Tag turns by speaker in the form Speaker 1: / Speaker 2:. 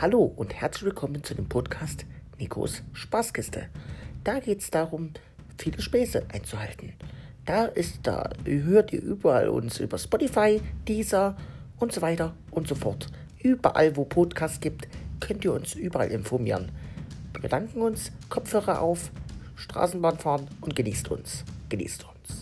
Speaker 1: Hallo und herzlich willkommen zu dem Podcast Nikos Spaßkiste. Da geht es darum, viele Späße einzuhalten. Da ist da, hört ihr überall uns über Spotify, Deezer und so weiter und so fort. Überall, wo Podcasts gibt, könnt ihr uns überall informieren. Wir bedanken uns, Kopfhörer auf, Straßenbahn fahren und genießt uns. Genießt uns.